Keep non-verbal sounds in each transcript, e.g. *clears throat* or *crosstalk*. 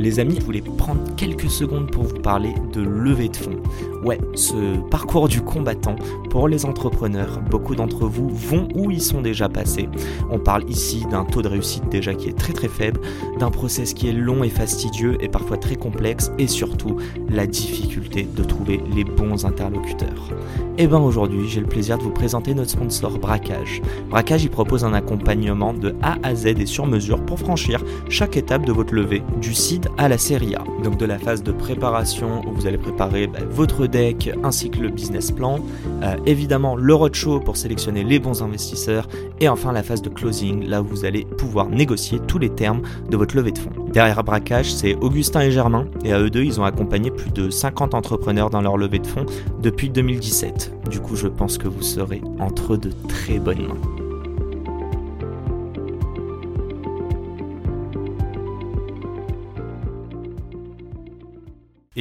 Les amis, je voulais prendre quelques secondes pour vous parler de levée de fonds. Ouais, ce parcours du combattant pour les entrepreneurs, beaucoup d'entre vous vont où ils sont déjà passés. On parle ici d'un taux de réussite déjà qui est très très faible, d'un process qui est long et fastidieux et parfois très complexe et surtout la difficulté de trouver les bons interlocuteurs. Et bien aujourd'hui, j'ai le plaisir de vous présenter notre sponsor Braquage. Braquage, il propose un accompagnement de A à Z et sur mesure pour franchir chaque étape de votre levée, du seed à la série A. Donc de la phase de préparation où vous allez préparer bah, votre deck ainsi que le business plan, euh, évidemment le roadshow pour sélectionner les bons investisseurs et enfin la phase de closing là où vous allez pouvoir négocier tous les termes de votre levée de fonds. Derrière Braquage, c'est Augustin et Germain et à eux deux, ils ont accompagné plus de 50 entrepreneurs dans leur levée de fonds depuis 2017. Du coup, je pense que vous serez entre de très bonnes mains.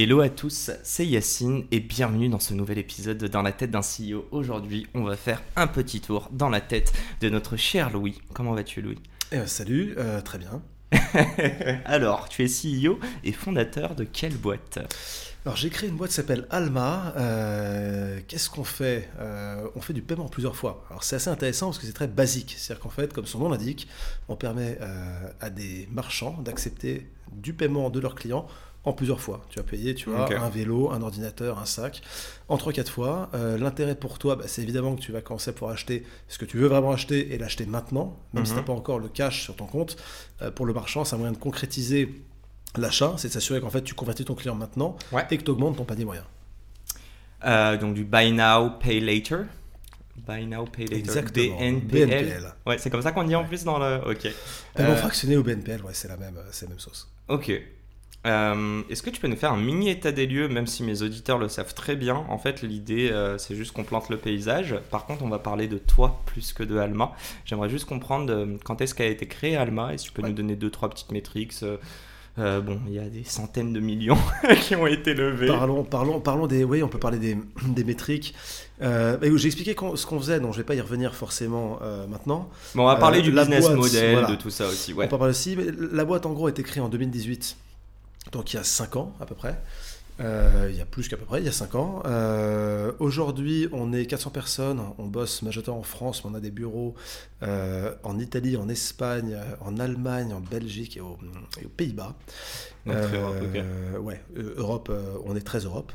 Hello à tous, c'est Yacine et bienvenue dans ce nouvel épisode de Dans la tête d'un CEO. Aujourd'hui, on va faire un petit tour dans la tête de notre cher Louis. Comment vas-tu Louis? Eh ben, Salut, euh, très bien. *laughs* Alors, tu es CEO et fondateur de quelle boîte? Alors j'ai créé une boîte qui s'appelle Alma. Euh, qu'est-ce qu'on fait? Euh, On fait du paiement plusieurs fois. Alors c'est assez intéressant parce que c'est très basique. C'est-à-dire qu'en fait, comme son nom l'indique, on permet à des marchands d'accepter du paiement de leurs clients en plusieurs fois. Tu vas payer, tu vois, un vélo, un ordinateur, un sac, en 3-4 fois. Euh, l'intérêt pour toi, bah, c'est évidemment que tu vas commencer pour acheter ce que tu veux vraiment acheter et l'acheter maintenant, même si mhm. tu n'as pas encore le cash sur ton compte. Euh, pour le marchand, c'est un moyen de concrétiser l'achat, c'est de s'assurer qu'en fait tu convertis ton client maintenant et que tu augmentes ton panier moyen. Euh, donc du buy now, pay later. Buy now, pay later. Exactement. BNPL. Ouais, c'est comme ça qu'on dit en plus dans le. Ok. Paiement fractionné au BNPL, ouais, c'est la même, c'est la même sauce. Ok. Euh, est-ce que tu peux nous faire un mini état des lieux, même si mes auditeurs le savent très bien? En fait, l'idée, euh, c'est juste qu'on plante le paysage. Par contre, on va parler de toi plus que de Alma. J'aimerais juste comprendre euh, quand est-ce qu'a été créé Alma? Est-ce que tu peux nous donner deux, trois petites métriques? Bon, il y a des centaines de millions *laughs* qui ont été levés. Parlons, parlons, parlons des. Oui, on peut parler des, *clears throat* des métriques. J'ai expliqué ce qu'on faisait, donc je ne vais pas y revenir forcément maintenant. Bon, on va parler du business model, de tout ça aussi. Ouais. On peut parler aussi. la boîte, en gros, a été créée en 2018 donc il y a 5 ans à peu près. Euh, il y a plus qu'à peu près, il y a 5 ans. Euh, aujourd'hui, on est 400 personnes, on bosse majoritairement en France, mais on a des bureaux euh, en Italie, en Espagne, en Allemagne, en Belgique et, aux Pays-Bas. ouais, Europe, on est très Europe.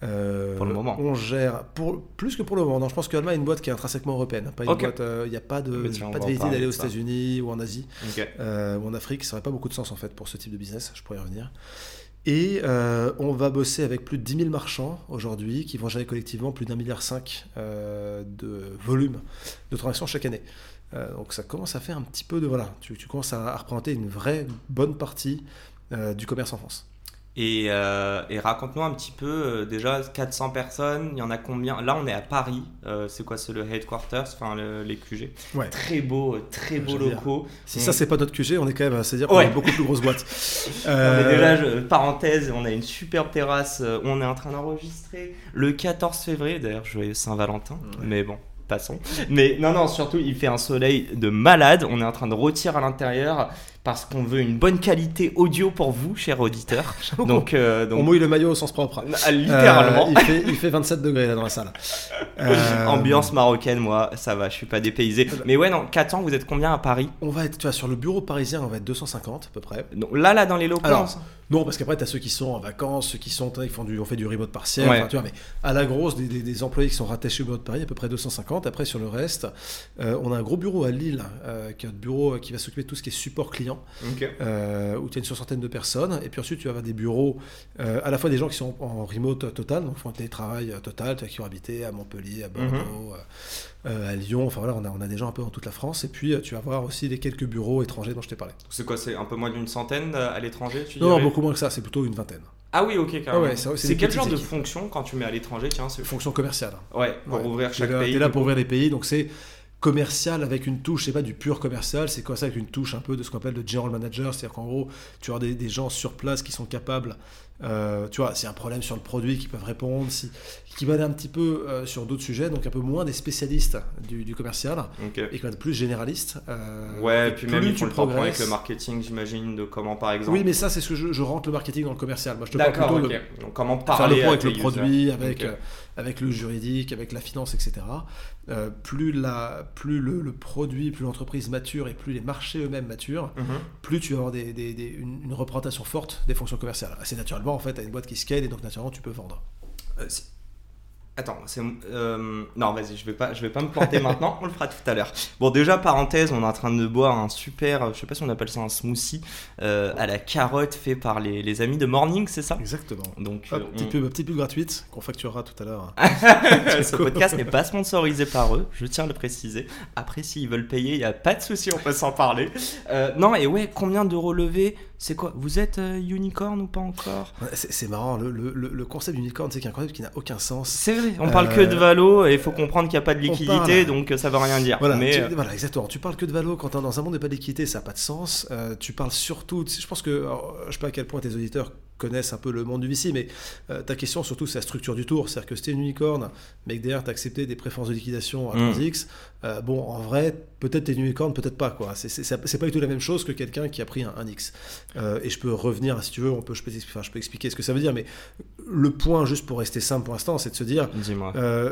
pour le moment. On gère, pour, plus que pour le moment. Non, je pense qu'Allemagne est une boîte qui est intrinsèquement européenne. Il n'y a pas de, pas de vérité d'aller aux États-Unis ou en Asie ou en Afrique. Ça n'aurait pas beaucoup de sens en fait pour ce type de business. Je pourrais y revenir. Et euh, on va bosser avec plus de 10 000 marchands aujourd'hui qui vont gérer collectivement plus d'un milliard cinq euh, de volume de transactions chaque année. Euh, donc ça commence à faire un petit peu de... Voilà, tu, tu commences à, représenter une vraie bonne partie du commerce en France. Euh, et, raconte-nous un petit peu, euh, déjà 400 personnes, il y en a combien? Là, on est à Paris, euh, c'est quoi C'est le headquarters, enfin les QG. Ouais. Très beau, très beaux locaux. Si ça, c'est pas notre QG, on est quand même, c'est-à-dire qu'on a beaucoup plus grosse boîte. *laughs* déjà, parenthèse, on a une superbe terrasse où on est en train d'enregistrer le 14 février, d'ailleurs, joyeux Saint-Valentin, mais bon, passons. Mais non, non, surtout, il fait un soleil de malade. On est en train de rôtir à l'intérieur parce qu'on veut une bonne qualité audio pour vous, chers auditeurs. *laughs* donc, euh, donc, on mouille le maillot au sens propre. Ah, littéralement. Euh, il, fait, il, fait, 27 degrés là dans la salle. *laughs* Euh, Ambiance marocaine, moi, ça va, je suis pas dépaysé. Mais ouais, non, 4 ans, vous êtes combien à Paris? On va être, tu vois, sur le bureau parisien, on va être 250 à peu près. Donc, là, là, dans les locaux non, parce qu'après, tu as ceux qui sont en vacances, ceux qui sont, ils font du, on fait du remote partiel. tu vois, mais à la grosse, des, des, employés qui sont rattachés au bureau de Paris, à peu près 250. Après, sur le reste, on a un gros bureau à Lille, qui est un bureau qui va s'occuper de tout ce qui est support client euh, où tu as une soixantaine de personnes. Et puis ensuite, tu vas avoir des bureaux, euh, à la fois des gens qui sont en remote total, donc font un télétravail euh, total, tu qui vont habiter à Montpellier, à Bordeaux, euh, euh, à Lyon. Enfin voilà, on a, on a des gens un peu dans toute la France. Et puis, euh, tu vas avoir aussi les quelques bureaux étrangers dont je t'ai parlé. C'est quoi C'est un peu moins d'une centaine euh, à l'étranger, tu Non, dirais? beaucoup moins que ça, c'est plutôt une vingtaine. Ah oui, ok, carrément. Ah ouais, c'est- quel genre de fonction quand tu mets à l'étranger? Tiens, c'est Fonction commerciale. Ouais, pour Ouais. ouvrir chaque là, pays. t'es là pour ouvrir les pays, donc c'est commercial avec une touche, c'est pas du pur commercial, c'est quoi ça avec une touche un peu de ce qu'on appelle le general manager, c'est-à-dire qu'en gros, tu as des, des gens sur place qui sont capables, euh, tu vois, a un problème sur le produit, qui peuvent répondre, si, qui aller un petit peu euh, sur d'autres sujets, donc un peu moins des spécialistes du, du commercial, et qui vont être plus généralistes. euh, Ouais, et puis même ils tu font le temps avec le marketing, j'imagine, de comment par exemple. Oui, mais ça, c'est ce que je, je rentre le marketing dans le commercial. Moi, je te parle D'accord, plutôt ok. de, Donc comment faire parler le point à avec le users. produit, avec, euh, avec le juridique, avec la finance, etc. Plus la, plus le, le produit, plus l'entreprise mature et plus les marchés eux-mêmes maturent, Mhm. plus tu vas avoir des, des- des- une, une représentation forte des fonctions commerciales. Assez naturellement, en fait, tu as une boîte qui scale et donc naturellement, tu peux vendre. Euh, si- Attends, c'est euh, non, vas-y, je vais pas, je vais pas me planter *laughs* maintenant. On le fera tout à l'heure. Bon, déjà parenthèse, on est en train de boire un super, je sais pas si on appelle ça un smoothie euh, à la carotte fait par les, les amis de Morning, c'est ça? Exactement. Donc, Hop, euh, petite, on- pub, petite pub gratuite qu'on facturera tout à l'heure. *laughs* ce *laughs* podcast n'est pas sponsorisé par eux, je tiens à le préciser. Après, s'ils veulent payer, il n'y a pas de souci, on peut s'en parler. Euh, non, et ouais, combien d'euros levés? C'est quoi Vous êtes euh, unicorn ou pas encore? C'est c'est marrant, le, le- le- concept d'unicorn, c'est qu'un concept qui n'a aucun sens. C'est vrai, on parle Euh, que de valo et il faut comprendre qu'il n'y a pas de liquidité, parle- donc euh, ça veut rien dire. Voilà, mais tu- euh, voilà, exactement. Tu parles que de valo quand dans un monde de pas d'équité, ça n'a pas de sens. Euh, tu parles surtout, je pense que, alors, je sais pas à quel point tes auditeurs connaissent un peu le monde du VC, mais euh, ta question surtout c'est la structure du tour. C'est-à-dire que c'était une unicorne, mais que derrière tu accepté des préférences de liquidation à Mm. 3x, euh, bon, en vrai, peut-être t'es une unicorne, peut-être pas. quoi. C'est- pas du tout la même chose que quelqu'un qui a pris un 1x. Euh, et je peux revenir, si tu veux, on peut, je, peux, enfin, je peux expliquer ce que ça veut dire, mais le point, juste pour rester simple pour l'instant, c'est de se dire,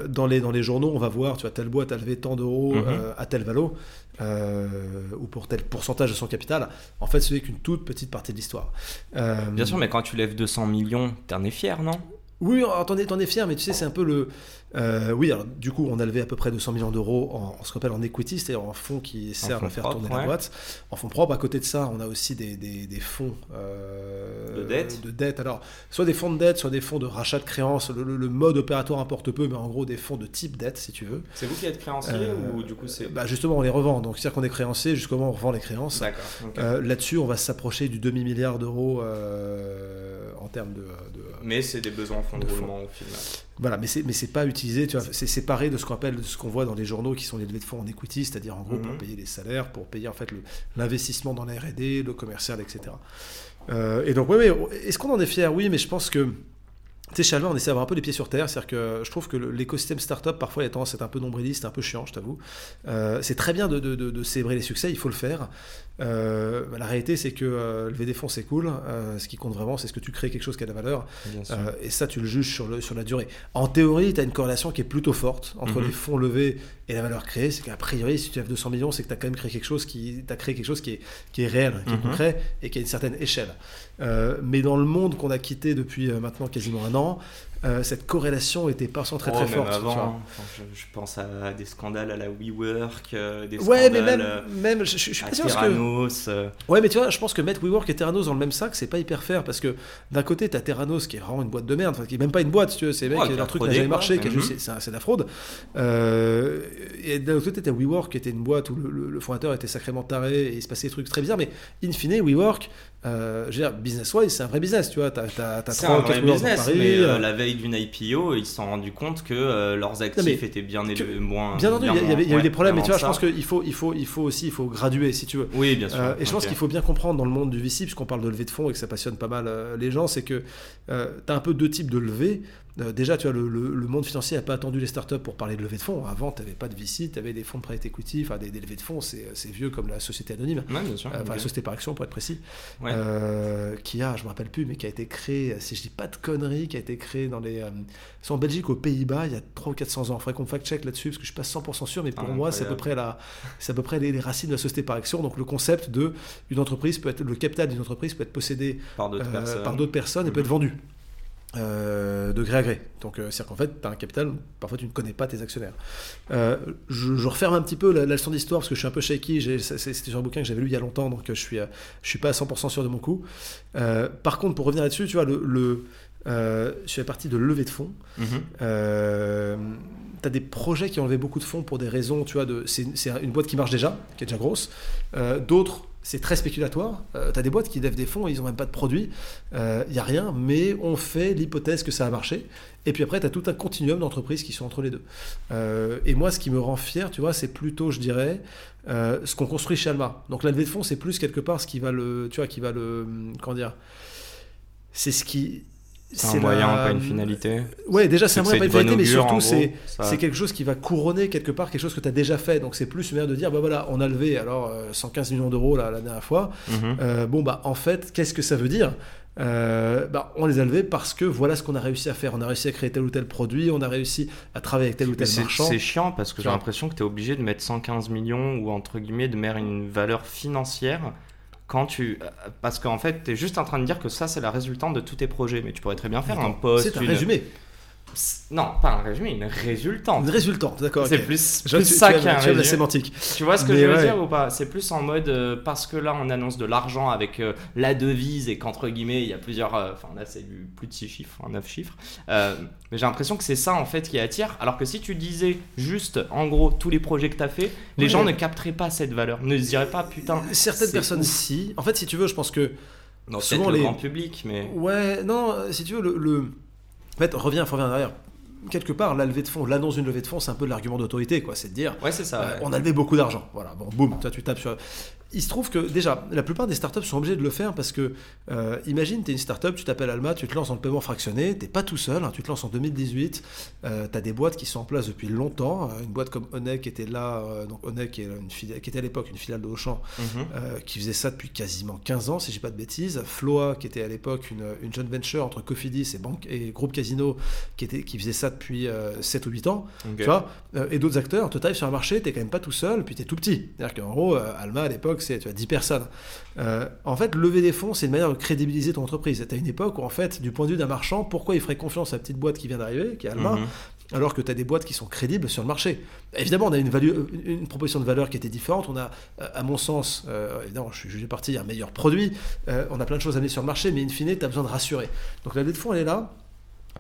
dans, les, dans les journaux, on va voir, tu vois, telle boîte a levé tant d'euros Mhm. euh, à tel valo, euh, ou pour tel pourcentage de son capital. En fait, ce n'est qu'une toute petite partie de l'histoire. Euh, Bien sûr, mais quand tu lèves 200 millions, t'en es fier, non? Oui, es, t'en es fier, mais tu sais, c'est un peu le. Euh, oui, alors du coup, on a levé à peu près 200 millions d'euros en, en ce qu'on appelle en equity, c'est-à-dire en fonds qui servent à faire tourner ouais. la boîte. En fonds propres, à côté de ça, on a aussi des, des, des fonds euh, De dette De dette. Alors, soit des fonds de dette, soit des fonds de rachat de créances. Le, le- le mode opératoire importe peu, mais en gros, des fonds de type dette, si tu veux. C'est vous qui êtes créancier Euh, ou du coup c'est. Bah, justement, on les revend. Donc, c'est-à-dire qu'on est créancier, jusqu'au moment où on revend les créances. D'accord. Euh, Là-dessus, on va s'approcher du demi-milliard d'euros euh, en termes de- de, Mais c'est des besoins en fonds de de roulement au final. Voilà, mais c'est mais c'est tu vois, c'est séparé de ce qu'on appelle, de ce qu'on voit dans les journaux qui sont les levées de fonds en equity, c'est-à-dire en gros pour Mhm. payer les salaires, pour payer en fait l'investissement dans la R&D, le commercial, etc. Euh, et donc oui, oui, est-ce qu'on en est fier? Oui, mais je pense que tu sais, on essaie d'avoir un peu les pieds sur terre. C'est-à-dire que je trouve que l'écosystème startup, parfois, il a tendance à être un peu nombriliste, un peu chiant, je t'avoue. Euh, c'est très bien de, de- de- de célébrer les succès, il faut le faire. Euh, la réalité, c'est que euh, lever des fonds, c'est cool. Ce qui compte vraiment, c'est ce que tu crées quelque chose qui a de la valeur. Et ça, tu le juges sur, le, sur la durée. En théorie, tu as une corrélation qui est plutôt forte entre Mhm. les fonds levés et la valeur créée. C'est qu'a priori, si tu lèves 200 millions, c'est que tu as quand même créé quelque chose qui, as créé quelque chose qui est, qui est réel, qui est Mhm. concret et qui a une certaine échelle. Euh, mais dans le monde qu'on a quitté depuis euh, maintenant quasiment un an, euh, cette corrélation était pas très Oh, très même forte. avant, je, je pense à des scandales à la WeWork, euh, des Ouais, scandales mais même, euh, même je, suis à pas sûr parce que. Ouais, mais tu vois, je pense que mettre WeWork et Terranos dans le même sac, c'est pas hyper fair parce que d'un côté, t'as Terranos qui est vraiment une boîte de merde, enfin, qui est même pas une boîte, si tu veux, c'est mecs, Ouais, qui a leur truc n'a jamais marché, c'est- de la fraude. Et d'un autre côté, t'as WeWork qui était une boîte où le, le- le fondateur était sacrément taré et il se passait des trucs très bizarres, mais in fine, WeWork, je veux dire, business-wise, c'est un vrai business, tu vois, t'as t'as- t'as C'est trois un ou quatre vrai WeWork dans business, Paris, mais la veille d'une IPO, ils se sont rendus compte que euh, leurs actifs étaient bien que- élevés, moins. Bien entendu, il y, a- il y avait- il y a eu des problèmes, mais tu vois, je moins pense ça. qu'il faut, il faut, il faut aussi, il faut graduer, si tu veux. Oui, bien sûr. Euh, et je pense qu'il faut bien comprendre dans le monde du VC, puisqu'on parle de levée de fonds et que ça passionne pas mal euh, les gens, c'est que tu as un peu deux types de levées. Euh, déjà, tu vois, le, le- le monde financier n'a pas attendu les startups pour parler de levée de fonds. Avant, tu n'avais pas de VC, tu avais des fonds de private equity, enfin des, des levées de fonds, c'est c'est vieux comme la société anonyme. Ouais, bien sûr. Euh, Enfin, la société par action, pour être précis, Ouais. euh, qui a, je me rappelle plus, mais qui a été créée, si je dis pas de conneries, qui a été créée dans les, euh, en Belgique, aux Pays-Bas, il y a 300 ou 400 ans. Il faudrait qu'on fact-check là-dessus, parce que je suis pas 100% sûr, mais pour Ah, moi, c'est à peu près la, c'est à peu près les, les racines de la société par action. Donc le concept de une entreprise peut être, le capital d'une entreprise peut être possédé Par d'autres euh, personnes. par d'autres personnes et peut Mhm. être vendu. Euh, de gré à gré. Donc, euh, c'est-à-dire qu'en fait, tu as un capital, parfois tu ne connais pas tes actionnaires. Euh, je, je, referme un petit peu la, la leçon d'histoire parce que je suis un peu shaky. C'était sur un bouquin que j'avais lu il y a longtemps, donc je suis, je suis pas à 100% sûr de mon coup. par contre, pour revenir là-dessus, tu vois, le, le fais partie de levée de fonds. Mm -hmm. tu as des projets qui ont levé beaucoup de fonds pour des raisons, tu vois, de, c'est une boîte qui marche déjà, qui est déjà grosse. D'autres c'est très spéculatoire. Euh, tu as des boîtes qui lèvent des fonds, ils n'ont même pas de produit, il euh, n'y a rien, mais on fait l'hypothèse que ça a marché. Et puis après, tu as tout un continuum d'entreprises qui sont entre les deux. Euh, et moi, ce qui me rend fier, tu vois, c'est plutôt, je dirais, ce qu'on construit chez Alma. Donc la levée de fonds, c'est plus quelque part ce qui va le, tu vois, qui va le, comment dire, c'est ce qui, c'est un moyen, pas une finalité. Ouais, déjà, c'est un moyen, pas une finalité, mais surtout, c'est quelque chose qui va couronner quelque part quelque chose que tu as déjà fait. Donc, c'est plus une manière de dire, bah voilà, on a levé alors 115 euh, millions d'euros la, la dernière fois. Mhm. euh, bon, bah, en fait, qu'est-ce que ça veut dire? Euh, bah, on les a levés parce que voilà ce qu'on a réussi à faire. On a réussi à créer tel ou tel produit, on a réussi à travailler avec tel ou tel marchand. C'est chiant parce que j'ai l'impression que tu es obligé de mettre 115 millions ou entre guillemets de mettre une valeur financière quand tu parce qu'en fait tu es juste en train de dire que ça c'est la résultante de tous tes projets. Mais tu pourrais très bien faire un post c'est un résumé non, pas un résumé, une résultante. Une résultante, d'accord. C'est plus, plus ça qu'un résumé. la sémantique. Tu vois ce que je veux dire ou pas? C'est plus en mode euh, parce que là on annonce de l'argent avec euh, la devise et qu'entre guillemets il y a plusieurs. Euh, enfin là c'est du plus de 6 chiffres, 9 chiffres. mais j'ai l'impression que c'est ça en fait qui attire. Alors que si tu disais juste en gros tous les projets que tu as fait, les gens ne capteraient pas cette valeur. Ne se diraient pas putain. Certaines personnes si. En fait, si tu veux, je pense que. Non, souvent le les... grand public, mais. Ouais, non, si tu veux, le en fait, reviens, faut revenir derrière. Quelque part, la levée de fonds, l'annonce d'une levée de fonds, c'est un peu l'argument d'autorité, quoi. C'est de dire, ouais, c'est ça. Euh, on a levé beaucoup d'argent. Voilà, bon, boum, toi tu tapes sur il se trouve que déjà, la plupart des startups sont obligés de le faire parce que, euh, imagine, tu es une startup, tu t'appelles Alma, tu te lances en paiement fractionné, tu pas tout seul, hein, tu te lances en 2018, euh, tu as des boîtes qui sont en place depuis longtemps, euh, une boîte comme Onek qui était là, euh, donc Onek qui, est une filiale, qui était à l'époque une filiale de Auchan, mhm. qui faisait ça depuis quasiment 15 ans, si j'ai pas de bêtises, Floa qui était à l'époque une, une joint venture entre Cofidis et, Banque, et Groupe Casino qui, était, qui faisait ça depuis 7 ou 8 ans, tu vois, et d'autres acteurs, tu arrives sur un marché, tu quand même pas tout seul, puis tu es tout petit. C'est-à-dire qu'en gros, Alma à l'époque, c'est tu as 10 personnes. Euh, en fait, lever des fonds, c'est une manière de crédibiliser ton entreprise. Tu as une époque où, en fait, du point de vue d'un marchand, pourquoi il ferait confiance à la petite boîte qui vient d'arriver, qui est Alma, mhm. alors que tu as des boîtes qui sont crédibles sur le marché? Évidemment, on a une, value, une proposition de valeur qui était différente. On a, euh, à mon sens, euh, évidemment, je suis jugé parti, un meilleur produit. on a plein de choses à mettre sur le marché, mais in fine, tu as besoin de rassurer. Donc la levée de fonds, elle est là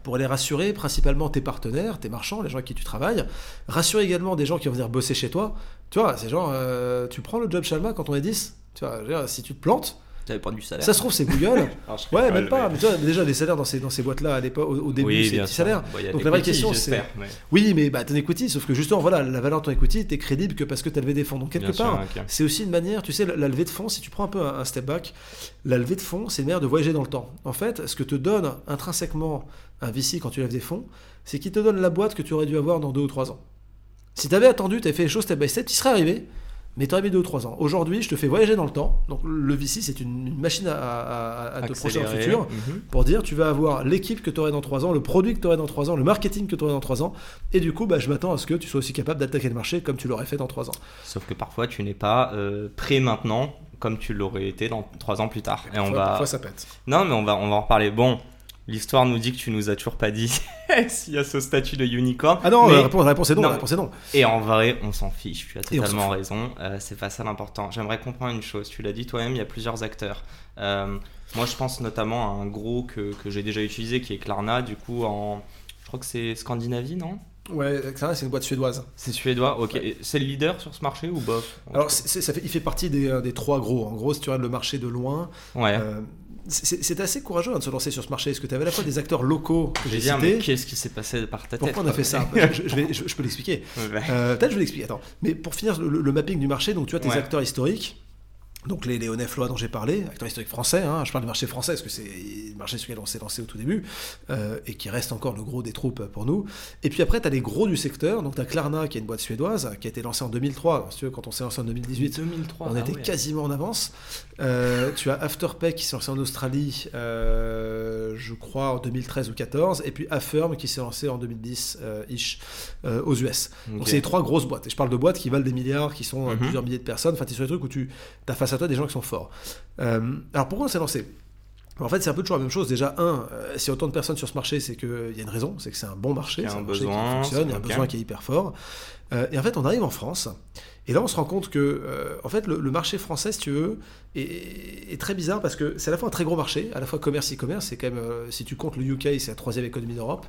pour aller rassurer principalement tes partenaires, tes marchands, les gens avec qui tu travailles. Rassurer également des gens qui vont venir bosser chez toi. Tu vois, c'est genre, euh, tu prends le job Shalma quand on est 10. Tu vois, si tu te plantes, pas du salaire. Ça se trouve, c'est Google. *laughs* ouais, même pas. Mais... tu vois, déjà, les salaires dans ces, dans ces boîtes-là, à l'époque, au, début, oui, c'est des petits salaires. Donc la vraie question, c'est. Oui, mais bah, ton equity, sauf que justement, voilà, la valeur de ton equity, t'es crédible que parce que tu as levé des fonds. Donc quelque part, c'est aussi une manière, tu sais, la, levée de fonds, si tu prends un peu un, step back, la levée de fonds, c'est une manière de voyager dans le temps. En fait, ce que te donne intrinsèquement un VC quand tu lèves des fonds, c'est qu'il te donne la boîte que tu aurais dû avoir dans deux ou trois ans. Si tu avais attendu, tu avais fait les choses step by step, tu serais arrivé mais tu aurais mis 2 ou 3 ans. Aujourd'hui, je te fais voyager dans le temps. Donc le VC, c'est une, machine à, te projeter dans le futur mhm. pour dire tu vas avoir l'équipe que tu aurais dans 3 ans, le produit que tu aurais dans 3 ans, le marketing que tu aurais dans 3 ans. Et du coup, bah, je m'attends à ce que tu sois aussi capable d'attaquer le marché comme tu l'aurais fait dans 3 ans. Sauf que parfois, tu n'es pas euh, prêt maintenant comme tu l'aurais été dans 3 ans plus tard. Et on va... Parfois, ça pète. Non, mais on va, on va en reparler. Bon, L'histoire nous dit que tu nous as toujours pas dit *laughs* s'il y a ce statut de unicorn. Ah non, la, réponse, est non, La réponse est non. Et en vrai, on s'en fiche. Tu as totalement raison. Euh, c'est pas ça l'important. J'aimerais comprendre une chose. Tu l'as dit toi-même, il y a plusieurs acteurs. Euh, moi, je pense notamment à un gros que, que j'ai déjà utilisé qui est Klarna. Du coup, en, je crois que c'est Scandinavie, non? Ouais, c'est une boîte suédoise. C'est suédois, ok. C'est le leader sur ce marché ou bof? Alors, ça fait, il fait partie des, euh, des, trois gros. En gros, si tu regardes le marché de loin, ouais c'est assez courageux hein, de se lancer sur ce marché. Est-ce que tu avais à la fois des acteurs locaux que j'ai cités mais qu'est-ce qui s'est passé par ta tête Pourquoi on a fait ça je, peux l'expliquer. Euh, peut-être je vais l'expliquer. Attends. Mais pour finir le, mapping du marché, donc tu as tes acteurs historiques donc les Léonais Floa dont j'ai parlé, acteur historique français, hein, je parle du marché français parce que c'est le marché sur lequel on s'est lancé au tout début euh, et qui reste encore le gros des troupes pour nous. Et puis après, tu as les gros du secteur, donc tu as Klarna qui est une boîte suédoise qui a été lancée en 2003. si tu veux, quand on s'est lancé en 2018, 2003, on était quasiment en avance. Euh, tu as Afterpay qui s'est lancé en Australie, euh, je crois en 2013 ou 2014, et puis Affirm qui s'est lancé en 2010-ish aux US. Donc c'est les trois grosses boîtes. Et je parle de boîtes qui valent des milliards, qui sont mhm. plusieurs milliers de personnes. Enfin, tu es sur des trucs où tu as face à toi des gens qui sont forts. Euh, alors pourquoi on s'est lancé? En fait, c'est un peu toujours la même chose. Déjà, un, euh, s'il y a autant de personnes sur ce marché, c'est qu'il y a une raison, c'est que c'est un bon marché, Il y a c'est un marché besoin, qui fonctionne, il y a un besoin qui est hyper fort. Euh, et en fait, on arrive en France, et là, on se rend compte que, euh, en fait, le, le marché français, si tu veux, est, est très bizarre parce que c'est à la fois un très gros marché, à la fois commerce e-commerce, c'est quand même, euh, si tu comptes le UK, c'est la troisième économie d'Europe,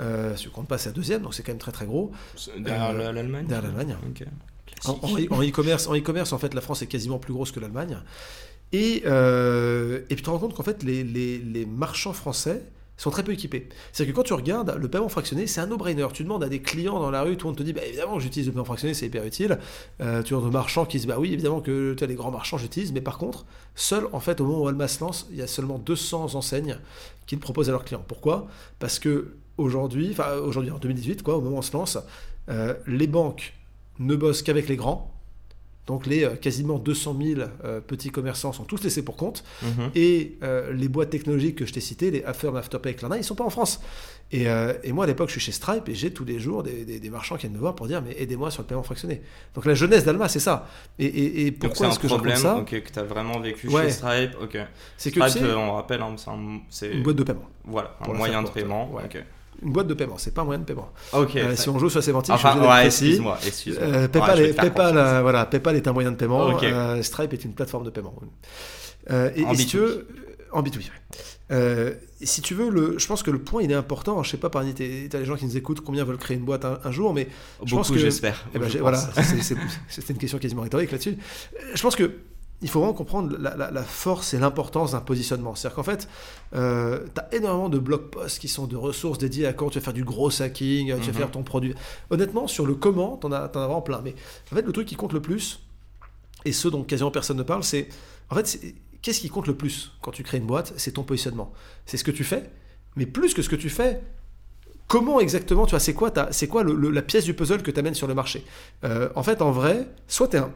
euh, si tu comptes pas, c'est la deuxième, donc c'est quand même très très gros. Derrière Euh, l'Allemagne? derrière l'Allemagne. Ok. En, e-commerce, en e-commerce, en fait, la France est quasiment plus grosse que l'Allemagne. Et, euh, et puis tu te rends compte qu'en fait, les, les- les marchands français sont très peu équipés. C'est-à-dire que quand tu regardes le paiement fractionné, c'est un no-brainer. Tu demandes à des clients dans la rue, tout le monde te dit, bah, évidemment, j'utilise le paiement fractionné, c'est hyper utile. Euh, tu as des marchands qui disent, bah oui, évidemment que tu as les grands marchands, j'utilise. Mais par contre, seul, en fait, au moment où Alma se lance, il y a seulement 200 enseignes qui le proposent à leurs clients. Pourquoi? Parce que aujourd'hui, enfin aujourd'hui en 2018, quoi, au moment où on se lance, euh, les banques ne bossent qu'avec les grands. Donc les euh, quasiment 200 000 euh, petits commerçants sont tous laissés pour compte. Mhm. Et euh, les boîtes technologiques que je t'ai citées, les Affirm, Afterpay, Klarna, ils sont pas en France. Et, euh, et moi, à l'époque, je suis chez Stripe et j'ai tous les jours des, des- des marchands qui viennent me voir pour dire mais aidez-moi sur le paiement fractionné. Donc la jeunesse d'Alma, c'est ça. Et, pourquoi est-ce que je problème ça ok, que tu as vraiment vécu Ouais. chez Stripe. Ok. C'est que Stripe, on rappelle, hein, c'est un- c'est une boîte de paiement. voilà, un moyen de paiement. ouais. Une boîte de paiement, c'est pas un moyen de paiement. Ok. Euh, ça- si on joue sur la sémantique, Enfin, je suis ouais, excuse-moi. Euh, Ouais, PayPal, est, PayPal, euh, voilà, PayPal est un moyen de paiement. Euh, Stripe est une plateforme de paiement. Euh, et, En et si B2B. tu veux, en B2B. ouais. Euh, et si tu veux, le, je pense que le point il est important. Je sais pas parmi t'as les gens qui nous écoutent combien veulent créer une boîte un, un jour, mais je pense Beaucoup, que- j'espère. eh ben, je pense. voilà, c'est- une question quasiment rhétorique là-dessus. Euh, Je pense que il faut vraiment comprendre la, la- la force et l'importance d'un positionnement. C'est-à-dire qu'en fait, tu as énormément de blog posts qui sont de ressources dédiées à quand tu vas faire du gros hacking, tu vas Mhm. faire ton produit. Honnêtement, sur le comment, tu en, as t'en as vraiment plein. Mais en fait, le truc qui compte le plus, et ce dont quasiment personne ne parle, c'est en fait, qu'est-ce qui compte le plus quand tu crées une boîte? C'est ton positionnement. C'est ce que tu fais, mais plus que ce que tu fais, comment exactement, tu vois, c'est quoi, c'est quoi le- le- la pièce du puzzle que tu amènes sur le marché? Euh, En fait, en vrai, soit tu es un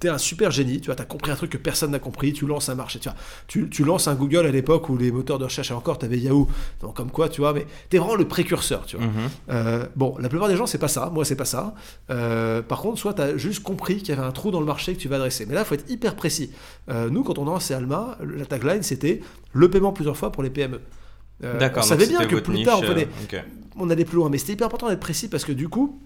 T'es un super génie, tu vois, t'as compris un truc que personne n'a compris, tu lances un marché, tu vois, tu, tu lances un Google à l'époque où les moteurs de recherche, et encore, t'avais Yahoo, donc comme quoi, tu vois, mais t'es vraiment le précurseur, tu vois. Mhm. Euh, bon, la plupart des gens, c'est pas ça. Moi, c'est pas ça. Euh, par contre, soit tu as juste compris qu'il y avait un trou dans le marché que tu vas adresser. Mais là, il faut être hyper précis. Euh, nous, quand on a lancé Alma, la tagline, c'était le paiement plusieurs fois pour les PME. D'accord. on savait bien que plus niche, tard, on, on allait plus loin. Mais c'était hyper important d'être précis parce que du coup,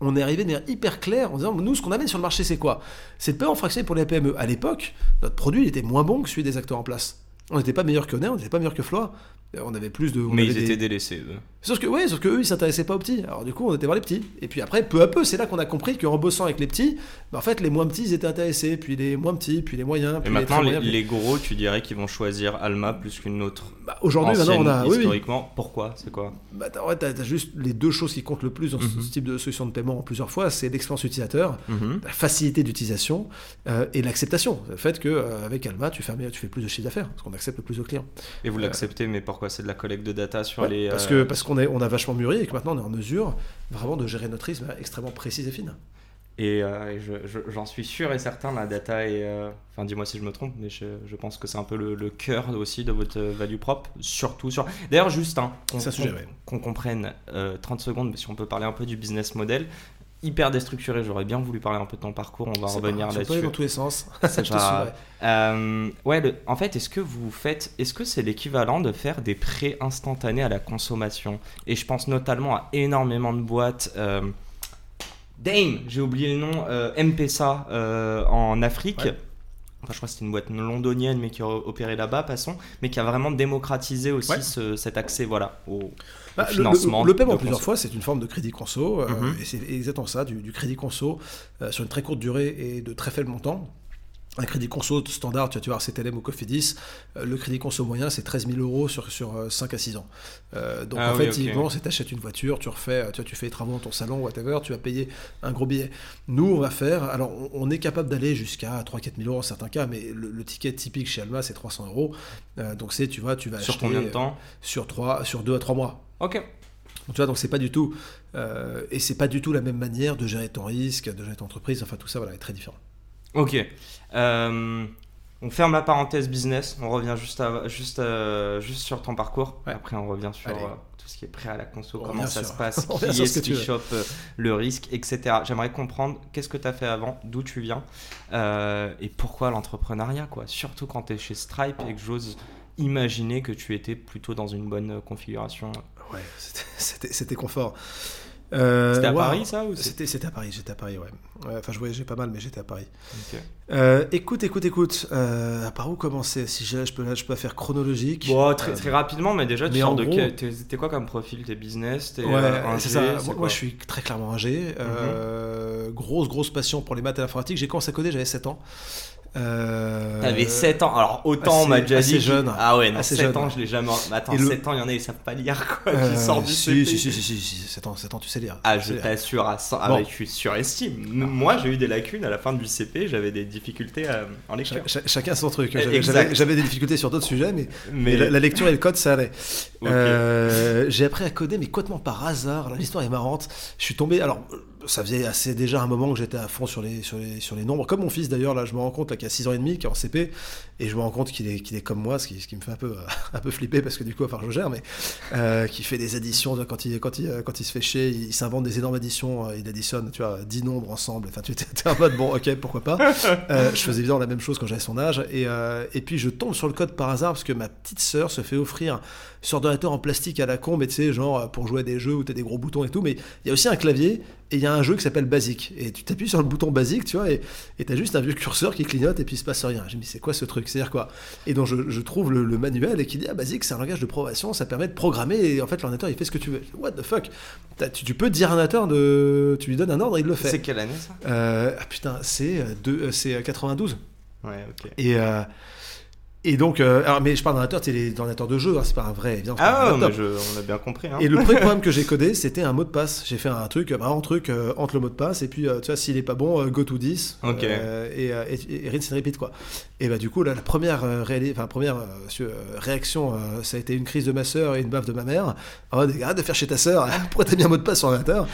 on est arrivé de manière hyper claire en disant nous, ce qu'on amène sur le marché, c'est quoi? C'est le paiement fractionné pour les PME. À l'époque, notre produit il était moins bon que celui des acteurs en place. On n'était pas meilleur que Honor, on n'était pas meilleur que Floa. Euh, On avait plus de. on Mais ils des- étaient délaissés. eux. Sauf que, ouais, sauf que eux, ils s'intéressaient pas aux petits. Alors du coup, on était voir les petits. Et puis après, peu à peu, c'est là qu'on a compris qu'en bossant avec les petits, bah, en fait, les moins petits, ils étaient intéressés. Puis les moins petits, puis les moyens. Et Puis maintenant, très les, moyens, puis- les gros, tu dirais qu'ils vont choisir Alma plus qu'une autre. Bah, Aujourd'hui, maintenant, on a. oui, oui. historiquement. Pourquoi? C'est quoi? Bah, ouais, t'as- t'as juste les deux choses qui comptent le plus dans ce- Mhm. ce type de solution de paiement en plusieurs fois c'est l'expérience utilisateur, Mhm. la facilité d'utilisation euh, et l'acceptation. Le fait qu'avec Alma, tu fais, un meilleur- tu fais plus de chiffre d'affaires parce qu'on accepte le plus de clients. Et vous l'acceptez, mais pourquoi? C'est de la collecte de data sur Ouais, les. parce euh, que parce qu'on on a vachement mûri et que maintenant on est en mesure vraiment de gérer notre risque manière extrêmement précise et fine. Et, euh, et je- je- j'en suis sûr et certain, la data est. euh, Enfin, dis-moi si je me trompe, mais je, je pense que c'est un peu le, le cœur aussi de votre euh, value propre. Surtout sur. D'ailleurs, juste, hein, qu'on ouais. comprenne euh, 30 secondes, si on peut parler un peu du business model. Hyper déstructuré, j'aurais bien voulu parler un peu de ton parcours, on va revenir là-dessus. dans tous les sens. C'est *laughs* Je te pas-. Euh, ouais, le- en fait, est-ce que vous faites, est-ce que c'est l'équivalent de faire des prêts instantanés à la consommation? Et je pense notamment à énormément de boîtes. euh, Dame, j'ai oublié le nom, euh, M-Pesa euh, en Afrique. Ouais. Enfin, je crois que c'était une boîte londonienne, mais qui a opéré là-bas, passons, mais qui a vraiment démocratisé aussi Ouais. ce- cet accès, voilà, au, Bah, financement. le, le paiement plusieurs conso. fois, c'est une forme de crédit conso, euh, Mhm. et c'est exactement ça, du, du crédit conso euh, sur une très courte durée et de très faible montant. Un crédit conso standard, tu vas voir CTLM ou Cofidis, euh, le crédit conso moyen, c'est 13 000 euros sur, sur euh, 5 à 6 ans. Euh, donc Ah en oui, fait, ok. typiquement, c'est t'achètes une voiture, tu refais, tu, tu fais les travaux dans ton salon, whatever, tu vas payer un gros billet. Nous, on va faire, alors on, on est capable d'aller jusqu'à 3-4 000 euros en certains cas, mais le, le ticket typique chez Alma, c'est 300 euros. Euh, donc c'est, tu vois, tu vas Sur acheter combien de temps? sur, 3, sur 2 à 3 mois. Ok. Donc, tu vois, donc c'est pas du tout, euh, et c'est pas du tout la même manière de gérer ton risque, de gérer ton entreprise. Enfin, tout ça, voilà, est très différent. Ok. Euh, on ferme la parenthèse business. On revient juste, à- juste, euh, juste sur ton parcours. Ouais. Après, on revient sur euh, tout ce qui est prêt à la conso, On comment ça sur- se passe, *laughs* qui est-ce qui chope le risque, etc. J'aimerais comprendre qu'est-ce que tu as fait avant, d'où tu viens et pourquoi l'entrepreneuriat, quoi. Surtout quand tu es chez Stripe et que j'ose imaginé que tu étais plutôt dans une bonne configuration Ouais, c'était confort. Euh, c'était à Paris ça ou C'était à Paris, j'étais à Paris, ouais. Enfin, je voyageais pas mal, mais j'étais à Paris. Euh, écoute, écoute, écoute. Euh, par où commencer Si je, je, peux, je peux faire chronologique. Bon, très, très rapidement, mais déjà, tu de T'es quoi comme profil? T'es business T'es ouais, c'est ça. Moi, je suis très clairement un G. Mhm. Grosse, grosse passion pour les maths et l'informatique. J'ai commencé à coder, j'avais 7 ans. Euh... T'avais 7 ans. Alors, autant on m'a déjà dit. jeune. Ah ouais, non, 7 ans, je l'ai jamais. Attends, 7 ans, il y en a, ils savent pas lire, quoi. Euh, qui sortent du si, si, si, si, si, 7 ans, 7 ans, tu sais lire. Ah, je t'assure, à 100... ah, je suis surestime. Moi, j'ai eu des lacunes à la fin du CP, j'avais des difficultés euh, en lecture. chacun son truc. J'avais des difficultés sur d'autres sujets, mais, mais... La, lecture et le code, ça allait. Euh, j'ai appris à coder, mais complètement par hasard. L'histoire est marrante. Je suis tombé. Alors, ça faisait assez déjà un moment que j'étais à fond sur les, sur les, sur les nombres. Comme mon fils d'ailleurs, là je me rends compte qu'il a 6 ans et demi, qui est en CP, et je me rends compte qu'il est, qu'il est comme moi, ce qui, ce qui me fait un peu, *laughs* un peu flipper parce que du coup, enfin je gère, mais euh, qui fait des additions quand il, quand, il, quand il se fait chier, il, s'invente des énormes additions, euh, il additionne, tu vois, 10 nombres ensemble. Enfin, tu étais en mode bon, ok, pourquoi pas. *laughs* Euh, je faisais évidemment la même chose quand j'avais son âge, et, et puis je tombe sur le code par hasard parce que ma petite sœur se fait offrir sur ordinateur en plastique à la con, mais tu sais, genre pour jouer à des jeux où tu as des gros boutons et tout, mais il y a aussi un clavier et il y a un jeu qui s'appelle Basic. Et tu t'appuies sur le bouton Basic, tu vois, et tu as juste un vieux curseur qui clignote et puis il se passe rien. J'ai dit, c'est quoi ce truc? C'est-à-dire quoi? Et donc je, trouve le, manuel et qui dit, ah, Basic, c'est un langage de programmation, ça permet de programmer et en fait, l'ordinateur il fait ce que tu veux. What the fuck? Tu, peux dire à un ordinateur de. Tu lui donnes un ordre et il le fait. C'est quelle année ça? Euh, Ah putain, c'est, euh, c'est 92. Ouais, ok. Et. Euh, et donc, euh, alors, mais je parle d'ordinateur, c'est les ordinateurs de jeu, hein, c'est pas un vrai. Évidemment, ah, mais je, on a bien compris. Hein. Et le premier *laughs* problème que j'ai codé, c'était un mot de passe. J'ai fait un truc, vraiment un truc euh, entre le mot de passe, et puis, euh, tu vois, s'il est pas bon, go to 10. Ok. et, et, rinse and repeat, quoi. Et bah, du coup, là, la première, enfin, première réaction, ça a été une crise de ma soeur et une baffe de ma mère. Oh, arrête de faire chez ta soeur, *laughs* pourquoi t'as mis un mot de passe sur l'ordinateur?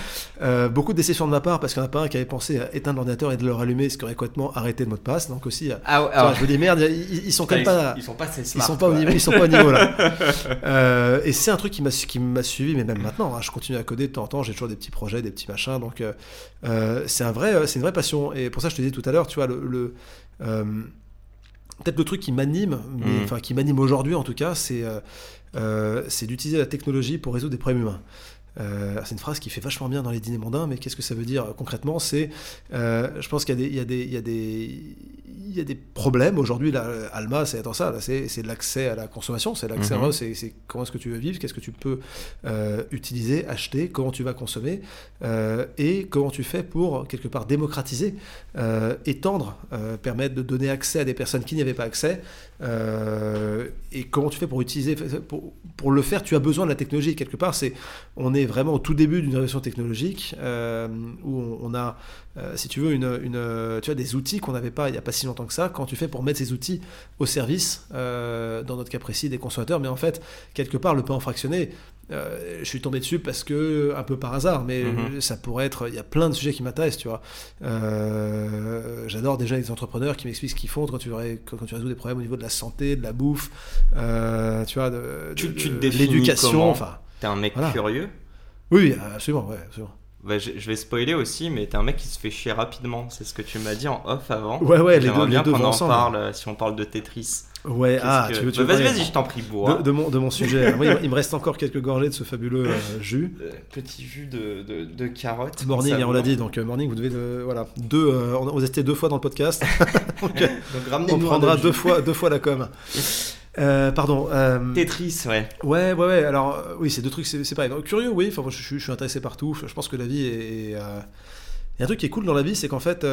Beaucoup de déceptions de ma part, parce qu'il y en a pas un qui avait pensé à éteindre l'ordinateur et de le rallumer, ce qui aurait complètement arrêté le mot de passe. Donc aussi, ah, je me dis, merde, ils, sont quand même pas. Ils sont pas ils sont pas au niveau, ils sont pas au niveau là. *laughs* Euh, et c'est un truc qui m'a qui m'a suivi, mais même maintenant, hein, je continue à coder de temps en temps. J'ai toujours des petits projets, des petits machins. Donc euh, euh, c'est un vrai, c'est une vraie passion. Et pour ça, je te disais tout à l'heure, tu vois, le, peut-être le truc qui m'anime, mm. enfin qui m'anime aujourd'hui en tout cas, c'est c'est d'utiliser la technologie pour résoudre des problèmes humains. C'est une phrase qui fait vachement bien dans les dîners mondains, mais qu'est-ce que ça veut dire concrètement? C'est, je pense qu'il y, y, y, y a des, problèmes. Aujourd'hui, Alma, c'est ça, c'est l'accès à la consommation, c'est l'accès mhm. c'est comment est-ce que tu veux vivre, qu'est-ce que tu peux euh, utiliser, acheter, comment tu vas consommer, euh, et comment tu fais pour, quelque part, démocratiser, euh, étendre, permettre de donner accès à des personnes qui n'y avaient pas accès, et comment tu fais pour utiliser, pour, pour, le faire, tu as besoin de la technologie. Quelque part, c'est, on est vraiment au tout début d'une révolution technologique, où on, a euh, si tu veux, une, tu as des outils qu'on n'avait pas il n'y a pas si longtemps que ça, quand tu fais pour mettre ces outils au service, euh, dans notre cas précis, des consommateurs, mais en fait, quelque part, le paiement fractionné, euh, je suis tombé dessus parce que, un peu par hasard, mais mhm. ça pourrait être, il y a plein de sujets qui m'intéressent, tu vois. J'adore déjà les entrepreneurs qui m'expliquent ce qu'ils font quand tu, quand tu résous des problèmes au niveau de la santé, de la bouffe, tu vois, de, tu, de, l'éducation, enfin. T'es un mec curieux? Oui, absolument, ouais, absolument. Bah, je, vais spoiler aussi, mais t'es un mec qui se fait chier rapidement. C'est ce que tu m'as dit en off avant. Ouais, ouais, les deux, bien qu'on en parle euh, si on parle de Tetris. Ouais, ah, tu veux, tu bah, Vas-y, vas-y, je t'en prie, bois. De, de, mon, de mon sujet. *laughs* il me reste encore quelques gorgées de ce fabuleux euh, jus. Euh, petit jus de, de, de carottes. Morning, on l'a dit, donc morning, vous devez. voilà, deux, on, vous êtes deux fois dans le podcast. *laughs* donc, donc on prendra deux fois, deux fois la com. *laughs* Euh, pardon. Euh, Tetris, ouais. Ouais, ouais, ouais. Alors, euh, oui, c'est deux trucs, c'est pareil. curieux, oui. Enfin, je, je, suis intéressé partout. Je pense que la vie est. il y a un truc qui est cool dans la vie, c'est qu'en fait,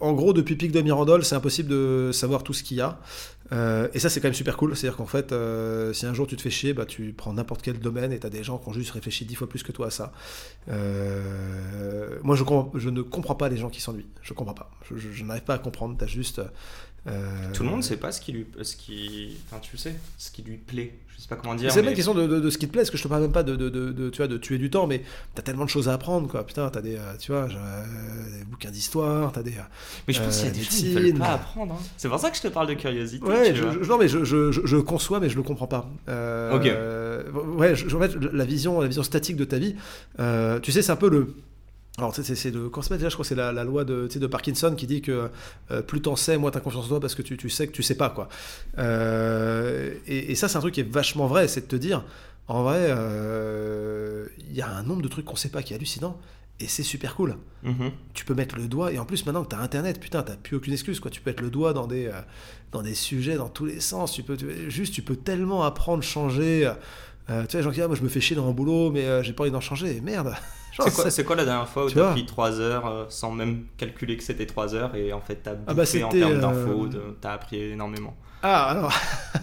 en gros, depuis Pic de Mirandol, c'est impossible de savoir tout ce qu'il y a. et ça, c'est quand même super cool. C'est-à-dire qu'en fait, si un jour tu te fais chier, bah, tu prends n'importe quel domaine et tu as des gens qui ont juste réfléchi dix fois plus que toi à ça. moi, je, je, ne comprends pas les gens qui s'ennuient. Je comprends pas. Je, je n'arrive pas à comprendre. Tu as juste euh, Tout le monde ne sait pas ce qui lui, ce qui, enfin tu sais, ce qui lui plaît. Je sais pas comment dire. C'est pas une question de, de, ce qui te plaît, parce que je te parle même pas de, de, tu vois, de tuer du temps, mais t'as tellement de choses à apprendre, quoi. Putain, t'as des, euh, tu vois, euh, des bouquins d'histoire, t'as des. Mais je pense qu'il y a des choses qui veulent pas apprendre. Hein. C'est pour ça que je te parle de curiosité. Ouais, je, non, mais je, je, je, conçois, mais je le comprends pas. ok. ouais, en fait, la vision, la vision statique de ta vie, tu sais, c'est un peu le Alors, c'est, c'est de, ça s'appelle déjà Je crois que c'est la, la loi de, tu de Parkinson qui dit que euh, plus t'en sais, moins t'as confiance en toi parce que tu, tu sais que tu sais pas, quoi. Euh, et, et ça, c'est un truc qui est vachement vrai, c'est de te dire, en vrai, euh, il y a un nombre de trucs qu'on sait pas qui est hallucinant. Et c'est super cool. Mhm. Tu peux mettre le doigt, et en plus maintenant que tu as Internet, putain, t'as plus aucune excuse. Quoi. Tu peux mettre le doigt dans des, euh, dans des sujets dans tous les sens. Tu peux, tu- juste, tu peux tellement apprendre, changer. Euh, tu vois, les gens qui disent, ah, moi je me fais chier dans mon boulot, mais euh, j'ai pas envie d'en changer. Merde. C'est quoi, la dernière fois où Tu vois pris 3 heures euh, sans même calculer que c'était 3 heures et en fait t'as Ah bouffé bah, en termes euh, d'infos, de- t'as appris énormément. Ah, alors,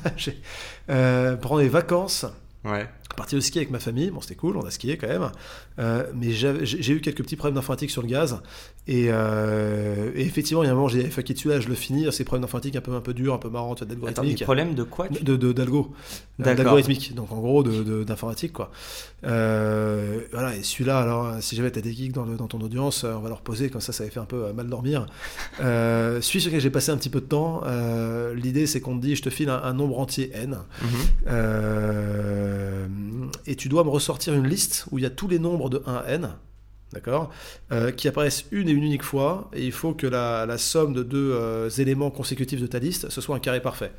*laughs* euh, pendant les vacances, Ouais. parti au ski avec ma famille, bon c'était cool, on a skié quand même, Euh, mais j'ai eu quelques petits problèmes d'informatique sur le gaz, et, euh, et effectivement il y a un moment j'ai dit, fuck it, celui-là je le finis, ces problèmes d'informatique un peu, un peu durs, un peu marrants, tu vois, Attends, des d'algorithmique. problèmes de quoi tu... de, de- d'algo, euh, d'algorithmique, donc en gros de, de- d'informatique quoi. Euh, voilà, et celui-là, alors si jamais t'as des geeks dans, le- dans ton audience, on va leur poser, comme ça ça avait fait un peu mal dormir. Euh, celui sur lequel j'ai passé un petit peu de temps, euh, l'idée c'est qu'on te dit je te file un, un nombre entier n, Mhm. Euh, et tu dois me ressortir une liste où il y a tous les nombres de 1 à n, d'accord, euh, qui apparaissent une et une unique fois, et il faut que la, somme de deux euh, éléments consécutifs de ta liste, ce soit un carré parfait.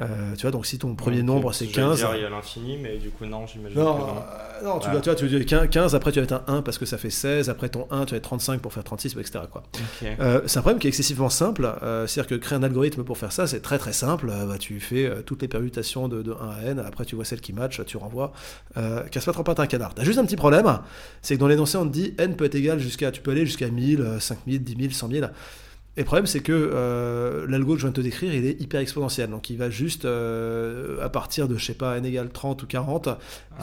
Euh, tu vois, donc si ton premier nombre c'est j'allais 15. dire, il y a l'infini, mais du coup non, j'imagine Non, que non. euh, non, tu, Ouais. tu vois, tu dois 15, après tu vas être un 1 parce que ça fait 16, après ton 1 tu vas être 35 pour faire 36, etc. Quoi. Ok. Euh, c'est un problème qui est excessivement simple. euh, C'est-à-dire que créer un algorithme pour faire ça, c'est très très simple. Euh, bah, tu fais euh, toutes les permutations de, de 1 à n, après tu vois celle qui match, tu renvoies. Euh, Casse pas trop pas un canard. T'as juste un petit problème, c'est que dans l'énoncé on te dit n peut être égal jusqu'à, tu peux aller jusqu'à 1000, euh, 5000, 10 000, 100 000. Et le problème, c'est que euh, l'algo que je viens de te décrire, il est hyper exponentiel. Donc, il va juste, euh, à partir de, je sais pas, n égale 30 ou 40,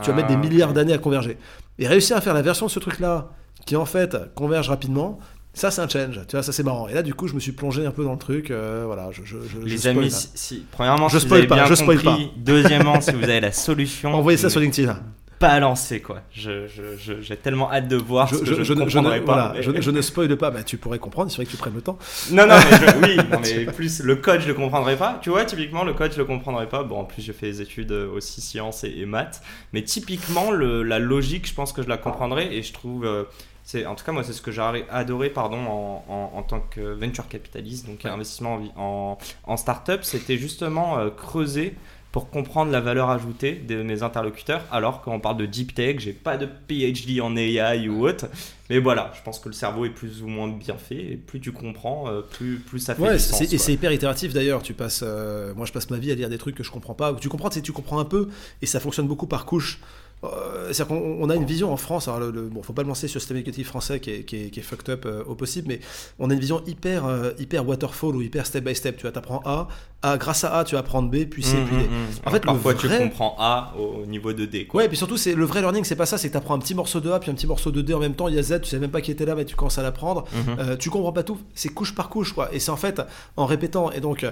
tu vas mettre des Ah, milliards d'années à converger. Et réussir à faire la version de ce truc-là, qui en fait converge rapidement, ça c'est un challenge. Tu vois, ça c'est marrant. Et là, du coup, je me suis plongé un peu dans le truc. euh, voilà, je, je, je- je Les amis, si, si- premièrement, Je si vous spoil avez pas, bien je spoil compris. Deuxièmement, si vous avez la solution, *laughs* Envoyez ça sur LinkedIn. Pas lancé quoi. Je, je, je- j'ai tellement hâte de voir Je, ce que je- ne comprendrai pas. voilà, mais- je, ne spoil pas. Bah, tu pourrais comprendre. Il faudrait que tu prennes le temps. Non, non, mais oui, *laughs* non, mais plus le code, je le comprendrais pas. Tu vois, typiquement, le code, je le comprendrais pas. Bon, en plus, j'ai fait des études euh, aussi sciences et, et maths. Mais typiquement, le, la logique, je pense que je la comprendrais. Et je trouve. euh, c'est, en tout cas, moi, c'est ce que j'ai adoré pardon, en, en, en tant que venture capitaliste, donc Ouais. investissement en, en start-up, c'était justement euh, creuser pour comprendre la valeur ajoutée de mes interlocuteurs. Alors quand on parle de deep tech, j'ai pas de PhD en AI ou autre. Mais voilà, je pense que le cerveau est plus ou moins bien fait. Et plus tu comprends, euh, plus, plus ça fait Ouais, du c'est- sens. et c'est hyper itératif d'ailleurs. Tu passes, euh, moi je passe ma vie à lire des trucs que je comprends pas. Ou tu comprends, tu sais, tu comprends un peu, et ça fonctionne beaucoup par couche. Euh, C'est-à-dire qu'on on a une vision en France. Alors le, le- bon, faut pas le lancer sur le système éducatif français qui est, qui est, qui est fucked up euh, au possible, mais on a une vision hyper, euh, hyper waterfall ou hyper step by step. Tu vas t'apprends A, A, grâce à A, tu vas apprendre B, puis C, Mmh, puis D. mmh, mmh. En fait, le parfois vrai- tu comprends A au niveau de D. Quoi. Ouais, et puis surtout, c'est le vrai learning, c'est pas ça, c'est que tu apprends un petit morceau de A, puis un petit morceau de D en même temps, il y a Z, tu sais même pas qui était là, mais tu commences à l'apprendre. Mhm. Euh, tu comprends pas tout, c'est couche par couche, quoi. Et c'est en fait en répétant. Et donc,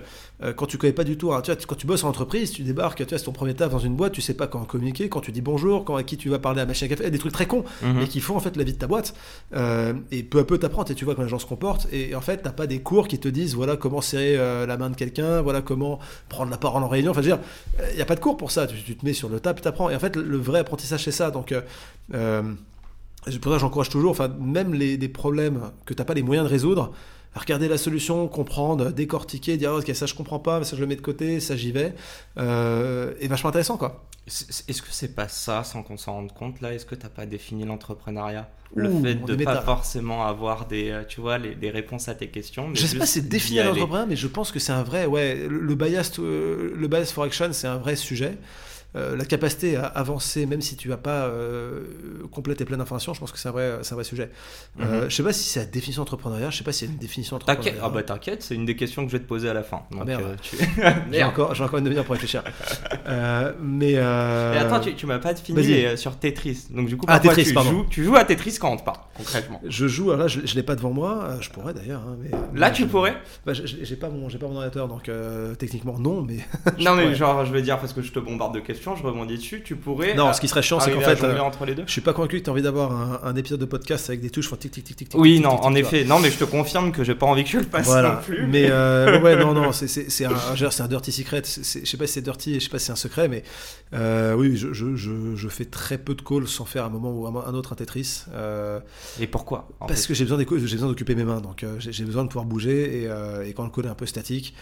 euh, quand tu connais pas du tout, hein, tu vois, quand tu bosses en entreprise, tu débarques, tu vois, c'est ton premier taf dans une boîte, tu sais pas comment communiquer, quand tu dis bonjour, quand à qui tu vas parler à machine à café, des trucs très cons, Mhm. et qui font en fait la vie de ta boîte. Euh, et peu à peu, t'apprends, et tu vois comment les gens se comportent. Et en fait, t'as pas des cours qui te disent, voilà comment serrer euh, la main de quelqu'un, voilà comment prendre la parole en réunion. Enfin, je veux dire, il n'y a pas de cours pour ça. Tu, tu te mets sur le tas, puis t'apprends. Et en fait, le, vrai apprentissage, c'est ça. Donc, euh, euh, pour ça j'encourage toujours, enfin, même les, des problèmes que t'as pas les moyens de résoudre, regarder la solution, comprendre, décortiquer, dire, ok, ça je comprends pas, ça je le mets de côté, ça j'y vais, euh, est vachement intéressant, quoi. Est-ce que c'est pas ça, sans qu'on s'en rende compte là? Est-ce que t'as pas défini l'entrepreneuriat? Le Ouh, fait de pas méta. forcément avoir des, euh, tu vois, les, des réponses à tes questions. mais Je sais pas si c'est définir aller. l'entrepreneur, mais je pense que c'est un vrai, ouais, le, le bias, euh, le bias for action, c'est un vrai sujet. Euh, la capacité à avancer, même si tu n'as pas euh, complète et pleine d'informations, je pense que c'est un vrai, c'est un vrai sujet. Euh, Mhm. je sais pas si c'est la définition d'entrepreneuriat, je sais pas y a une définition T'inquiète, d'entrepreneuriat. ah bah t'inquiète, c'est une des questions que je vais te poser à la fin. Donc, merde. euh, tu- *laughs* J'ai encore, j'ai encore une demi-heure pour réfléchir. Mais Et attends, tu, tu m'as pas fini sur Tetris. Donc du coup, Ah, Tetris, tu, pardon. joues, tu joues à Tetris quand on te parle, concrètement? je joue, alors là je, je l'ai pas devant moi, je pourrais d'ailleurs. hein, mais, Là, mais tu pourrais? Bah, je- J'ai pas mon, j'ai pas mon ordinateur, donc techniquement non, mais *laughs* Non, mais pourrais. genre, je veux dire, parce que je te bombarde de questions question, je rebondis dessus. Tu pourrais. Non, ce qui serait chiant, c'est qu'en fait, euh, entre les deux. je suis pas convaincu que tu as envie d'avoir un, un épisode de podcast avec des touches font tic tic tic tic. Oui, tic, non, tic, en effet. Non, mais je te confirme que j'ai pas envie que je le passe Voilà. non plus. Mais euh, *laughs* ouais, non, non, c'est un, un- dirty secret. Je sais pas si c'est dirty, et je sais pas si c'est un secret, mais euh, oui, je, je, je, je fais très peu de calls sans faire un moment ou un, autre un Tetris. Et pourquoi parce fait que j'ai besoin d'occuper mes mains, donc j'ai besoin de pouvoir bouger et, et quand le call est un peu statique,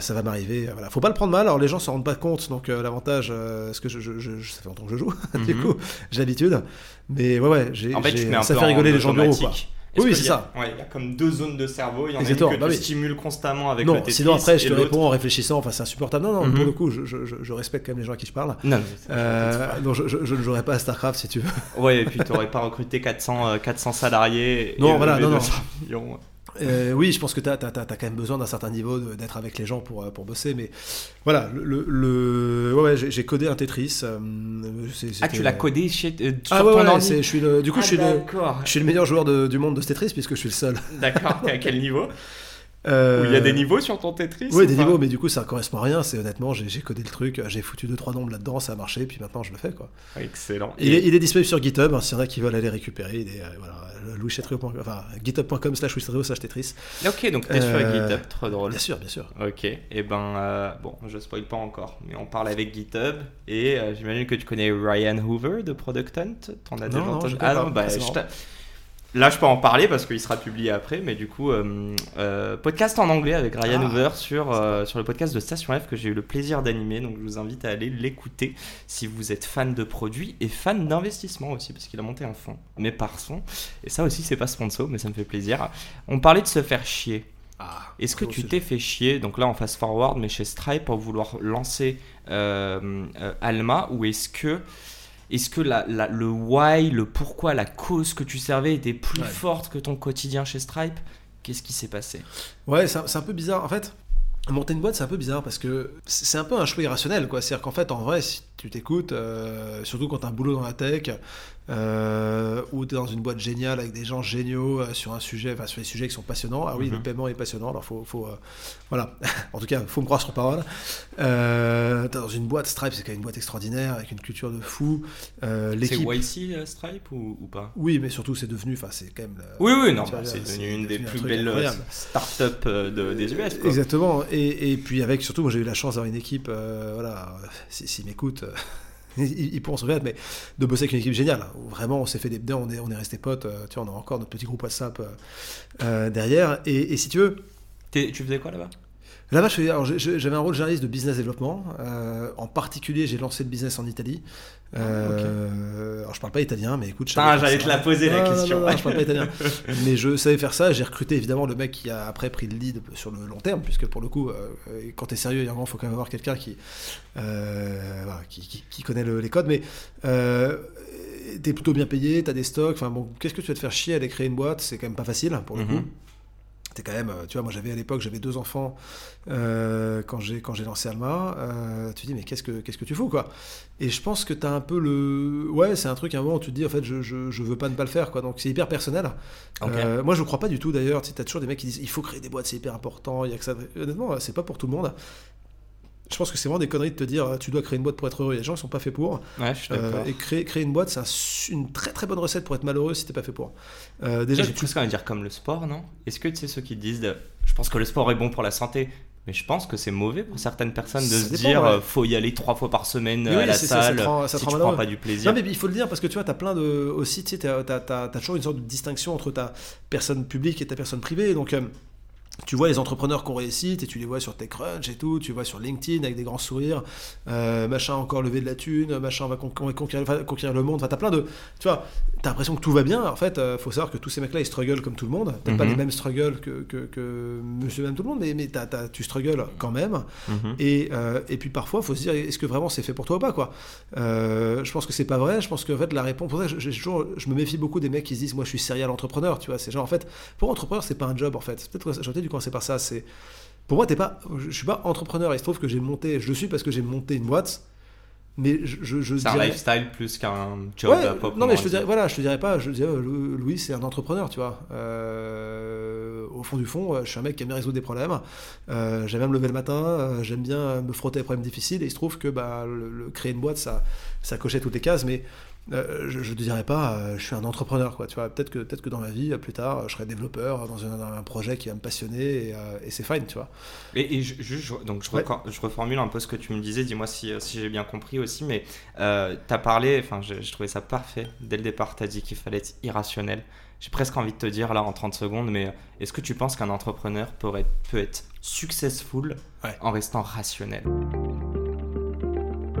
ça va m'arriver. Voilà, faut pas le prendre mal. Alors les gens s'en rendent pas compte, donc l'avantage, parce que je, je, je- ça fait longtemps que je joue, *laughs* du Mhm. coup j'ai l'habitude. Mais ouais, ouais, j'ai, En fait, tu j'ai- mets un ça peu fait rigoler les gens du bureau, quoi. Est-ce Oui, c'est il ça. Ouais, il y a comme deux zones de cerveau. Il y en a une que bah tu oui. stimules constamment avec le Non, Tetris. sinon après je te réponds en réfléchissant, enfin c'est insupportable. Non, non, Mhm. pour le coup, je, je, respecte quand même les gens à qui je parle. Non, Euh, non, je, ne jouerai pas à StarCraft si tu veux. Ouais, et puis tu n'aurais pas recruté 400, euh, 400 salariés. Non, et voilà, non, non. 200 millions. Euh, oui, je pense que tu as, quand même besoin d'un certain niveau d'être avec les gens pour, euh, pour bosser. Mais voilà, le, le- le- ouais, ouais, j'ai codé un Tetris. euh, c'est- Ah, tu l'as codé chez, euh, sur Ah ouais, ton ouais, ordi je suis le, du coup, Ah, je, suis le, D'accord, je suis le meilleur joueur de- du monde de ce Tetris puisque je suis le seul. d'accord. T'es à quel niveau? *laughs* Euh, il y a des niveaux sur ton Tetris Oui, ou des niveaux, mais du coup, ça correspond à rien. C'est honnêtement, j'ai codé le truc, j'ai foutu 2-3 nombres là-dedans, ça a marché, puis maintenant je le fais. quoi. Excellent. Il, est, il est disponible sur GitHub, hein, s'il y en a qui veulent aller récupérer. Il est, euh, voilà, enfin, github.com slash louischetrio slash Tetris. Ok, donc t'es Euh, sur GitHub, trop drôle. Bien sûr, bien sûr. Ok, et ben euh, bon, je spoil pas encore, mais on parle avec GitHub et euh, j'imagine que tu connais Ryan Hoover de Product Hunt. T'en as Non, déjà entendu Ah non, bah, Ah, je Là, je peux en parler parce qu'il sera publié après, mais du coup, euh, euh, podcast en anglais avec Ryan Ah. Hoover sur, euh, sur le podcast de Station F que j'ai eu le plaisir d'animer. Donc, je vous invite à aller l'écouter si vous êtes fan de produits et fan d'investissement aussi, parce qu'il a monté un fonds, mais par son. Et ça aussi, c'est pas sponsor, mais ça me fait plaisir. On parlait de se faire chier. Ah, Est-ce que gros tu t'es fait chier, donc là en fast forward, mais chez Stripe pour vouloir lancer Alma, ou est-ce que, est-ce que la, la- le why, le pourquoi, la cause que tu servais était plus Ouais. forte que ton quotidien chez Stripe? Qu'est-ce qui s'est passé? Ouais, c'est un, peu bizarre. En fait, monter une boîte, c'est un peu bizarre parce que c'est c'est un peu un choix irrationnel. quoi. C'est-à-dire qu'en fait, en vrai, si tu t'écoutes, euh, surtout quand tu as un boulot dans la tech, euh, ou tu es dans une boîte géniale avec des gens géniaux euh, sur un sujet, enfin sur des sujets qui sont passionnants. Ah oui, Mhm. le paiement est passionnant, alors faut, faut euh, voilà. *laughs* en tout cas, faut me croire sur parole. Euh, t'es dans une boîte Stripe, c'est quand même une boîte extraordinaire avec une culture de fou. C'est. YC Stripe ou, ou pas? Oui, mais surtout, c'est devenu, enfin, c'est quand même. Oui, oui, non, tu bah, c'est devenu une des devenu plus belles startups de, des US. Quoi. Exactement. Et, et puis avec surtout, moi j'ai eu la chance d'avoir une équipe, voilà, s'ils s'ils m'écoutent, euh, ils, pourront se reconnaître, mais de bosser avec une équipe géniale. Où vraiment, on s'est fait des on est, on est resté potes. euh, tu vois, on a encore notre petit groupe WhatsApp euh, euh, derrière. Et, et si tu veux, Tu faisais quoi là-bas? Là-bas, j'avais un rôle généraliste de business développement. Euh, en particulier, j'ai lancé le business en Italie. Euh, Alors, je parle pas italien, mais écoute. faire j'allais te la poser, la non, question. non, non, je parle pas italien. *laughs* mais je savais faire ça. J'ai recruté évidemment le mec qui a après pris le lead sur le long terme, puisque pour le coup, euh, quand tu es sérieux, il faut quand même avoir quelqu'un qui, euh, qui, qui- qui connaît le- les codes. Mais euh, t'es plutôt bien payé, t'as des stocks. Enfin bon, qu'est-ce que tu vas te faire chier à aller créer une boîte C'est quand même pas facile pour le Mhm. coup. T'es quand même, euh, tu vois, moi j'avais à l'époque, j'avais deux enfants euh, quand j'ai quand j'ai lancé Alma. Euh, tu te dis mais qu'est-ce que qu'est-ce que tu fous quoi? Et je pense que t'as un peu le, ouais, c'est un truc à un moment où tu te dis en fait je, je, je veux pas ne pas le faire quoi. Donc c'est hyper personnel. Euh, moi je crois pas du tout d'ailleurs. Tu t'as toujours des mecs qui disent il faut créer des boîtes, c'est hyper important. Il y a que ça. Honnêtement, c'est pas pour tout le monde. Je pense que c'est vraiment des conneries de te dire tu dois créer une boîte pour être heureux. Des gens qui sont pas faits pour. Ouais, je suis Euh, et créer, créer une boîte, c'est un une très très bonne recette pour être malheureux si t'es pas fait pour. Euh, Déjà, j'ai presque envie de dire comme le sport, non? Est-ce que tu sais ceux qui disent de- je pense que le sport est bon pour la santé, mais je pense que c'est mauvais pour certaines personnes de Ça se dépend, dire ouais. euh, faut y aller trois fois par semaine euh, oui, à la c'est ça, ça salle te rend- si tu prends pas du plaisir. Non, mais il faut le dire parce que tu vois, tu as plein de. Aussi, tu sais, t'as- t'as t'as- t'as toujours une sorte de distinction entre ta personne publique et ta personne privée. Donc, euh, tu vois les entrepreneurs qui ont réussi, et tu les vois sur TechCrunch et tout, tu vois sur LinkedIn avec des grands sourires, euh, machin encore levé de la thune, machin va con- con- conquérir, va conquérir le monde. Enfin, t'as plein de. Tu vois, t'as l'impression que tout va bien. En fait, euh, faut savoir que tous ces mecs-là, ils struggle comme tout le monde. Peut-être pas Mhm. les mêmes struggles que, que, que monsieur même tout le monde, mais, mais t'as- t'as- tu struggles quand même. Mhm. Et, euh, et puis parfois, il faut se dire, est-ce que vraiment c'est fait pour toi ou pas quoi? Euh, Je pense que c'est pas vrai. Je pense qu'en fait, la réponse, pour ça, je, toujours, je me méfie beaucoup des mecs qui se disent, moi, je suis serial entrepreneur. Tu vois, c'est genre en fait, pour entrepreneur, c'est pas un job en fait. Peut-être dû commencer par ça. C'est pour moi, t'es pas, je suis pas entrepreneur. Il se trouve que j'ai monté, je le suis parce que j'ai monté une boîte. Mais je, je, je C'est un lifestyle plus qu'un job Ouais, à proprement non mais je te dirais, voilà, je te dirais pas, je dirais, euh, Lou- Louis c'est un entrepreneur, tu vois. Euh, au fond du fond, je suis un mec qui aime bien résoudre des problèmes. j'aime bien me lever le matin, j'aime bien me frotter à des problèmes difficiles. Et il se trouve que bah, le, créer une boîte, ça, ça cochait toutes les cases. Mais euh, je ne dirais pas, euh, je suis un entrepreneur, quoi. Tu vois, peut-être que, peut-être que dans ma vie, plus tard, je serai développeur dans un, projet qui va me passionner et, euh, c'est fine, tu vois. Et, je, donc je, je, reformule un peu ce que tu me disais, dis-moi si, si j'ai bien compris aussi, mais tu as parlé, enfin, je, trouvais ça parfait. Dès le départ, tu as dit qu'il fallait être irrationnel. J'ai presque envie de te dire là en 30 secondes, mais est-ce que tu penses qu'un entrepreneur peut être, peut être successful en restant rationnel?